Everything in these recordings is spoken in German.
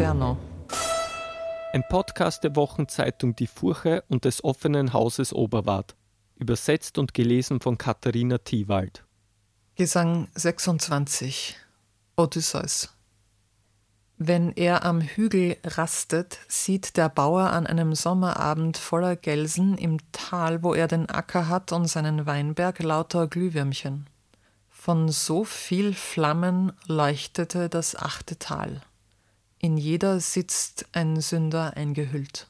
Inferno. Ein Podcast der Wochenzeitung Die Furche und des offenen Hauses Oberwart. Übersetzt und gelesen von Katharina Thiewald. Gesang 26 Odysseus Wenn er am Hügel rastet, sieht der Bauer an einem Sommerabend voller Gelsen im Tal, wo er den Acker hat und seinen Weinberg lauter Glühwürmchen. Von so viel Flammen leuchtete das achte Tal. In jeder sitzt ein Sünder eingehüllt.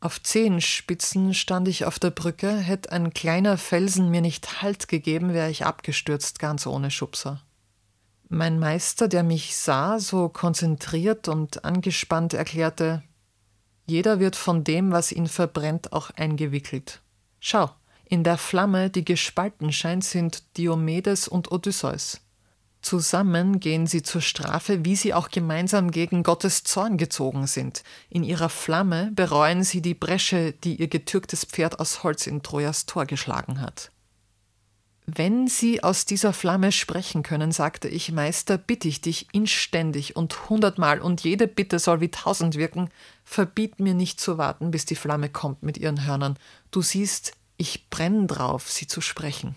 Auf Zehenspitzen stand ich auf der Brücke, hätt ein kleiner Felsen mir nicht Halt gegeben, wär ich abgestürzt, ganz ohne Schubser. Mein Meister, der mich sah, so konzentriert und angespannt, erklärte, jeder wird von dem, was ihn verbrennt, auch eingewickelt. Schau, in der Flamme, die gespalten scheint, sind Diomedes und Odysseus. Zusammen gehen sie zur Strafe, wie sie auch gemeinsam gegen Gottes Zorn gezogen sind. In ihrer Flamme bereuen sie die Bresche, die ihr getürktes Pferd aus Holz in Trojas Tor geschlagen hat. Wenn sie aus dieser Flamme sprechen können, sagte ich, Meister, bitte ich dich inständig und hundertmal, und jede Bitte soll wie tausend wirken, verbiet mir nicht zu warten, bis die Flamme kommt mit ihren Hörnern. Du siehst, ich brenne drauf, sie zu sprechen.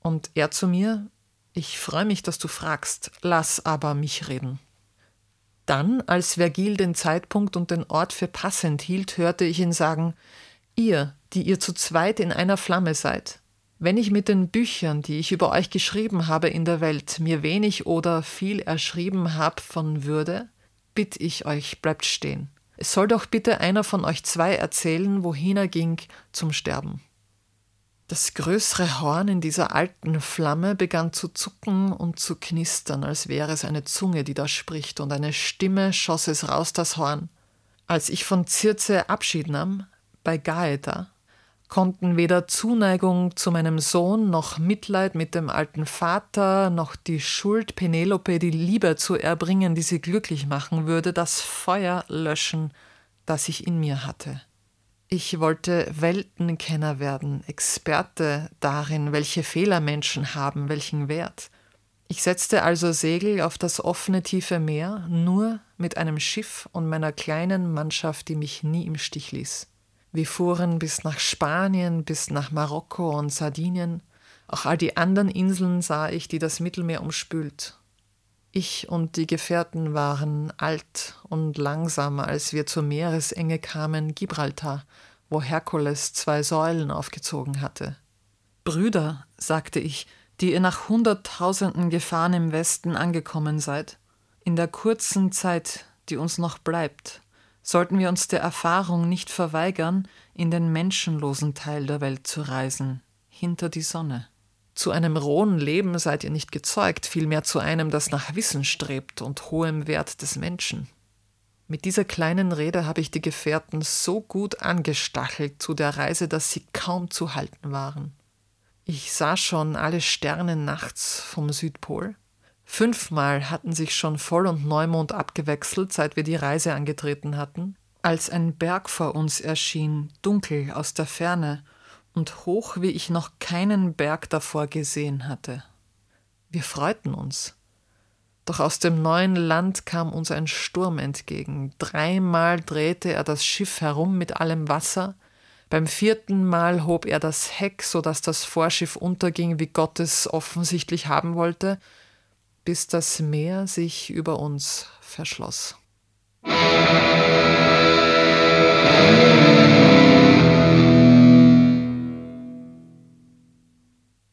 Und er zu mir, ich freue mich, dass du fragst, lass aber mich reden. Dann, als Vergil den Zeitpunkt und den Ort für passend hielt, hörte ich ihn sagen, ihr, die ihr zu zweit in einer Flamme seid, wenn ich mit den Büchern, die ich über euch geschrieben habe in der Welt, mir wenig oder viel erschrieben hab von Würde, bitt ich euch, bleibt stehen. Es soll doch bitte einer von euch zwei erzählen, wohin er ging zum Sterben. Das größere Horn in dieser alten Flamme begann zu zucken und zu knistern, als wäre es eine Zunge, die da spricht, und eine Stimme schoss es raus das Horn. Als ich von Circe Abschied nahm, bei Gaeta, konnten weder Zuneigung zu meinem Sohn noch Mitleid mit dem alten Vater noch die Schuld, Penelope die Liebe zu erbringen, die sie glücklich machen würde, das Feuer löschen, das ich in mir hatte. Ich wollte Weltenkenner werden, Experte darin, welche Fehler Menschen haben, welchen Wert. Ich setzte also Segel auf das offene tiefe Meer, nur mit einem Schiff und meiner kleinen Mannschaft, die mich nie im Stich ließ. Wir fuhren bis nach Spanien, bis nach Marokko und Sardinien. Auch all die anderen Inseln sah ich, die das Mittelmeer umspült. Ich und die Gefährten waren alt und langsam, als wir zur Meeresenge kamen, Gibraltar, wo Herkules zwei Säulen aufgezogen hatte. Brüder, sagte ich, die ihr nach hunderttausenden Gefahren im Westen angekommen seid, in der kurzen Zeit, die uns noch bleibt, sollten wir uns der Erfahrung nicht verweigern, in den menschenlosen Teil der Welt zu reisen, hinter die Sonne. Zu einem rohen Leben seid ihr nicht gezeugt, vielmehr zu einem, das nach Wissen strebt und hohem Wert des Menschen. Mit dieser kleinen Rede habe ich die Gefährten so gut angestachelt zu der Reise, dass sie kaum zu halten waren. Ich sah schon alle Sterne nachts vom Südpol. Fünfmal hatten sich schon Voll- und Neumond abgewechselt, seit wir die Reise angetreten hatten, als ein Berg vor uns erschien, dunkel aus der Ferne, und hoch, wie ich noch keinen Berg davor gesehen hatte. Wir freuten uns. Doch aus dem neuen Land kam uns ein Sturm entgegen. Dreimal drehte er das Schiff herum mit allem Wasser, beim vierten Mal hob er das Heck, so dass das Vorschiff unterging, wie Gott es offensichtlich haben wollte, bis das Meer sich über uns verschloss.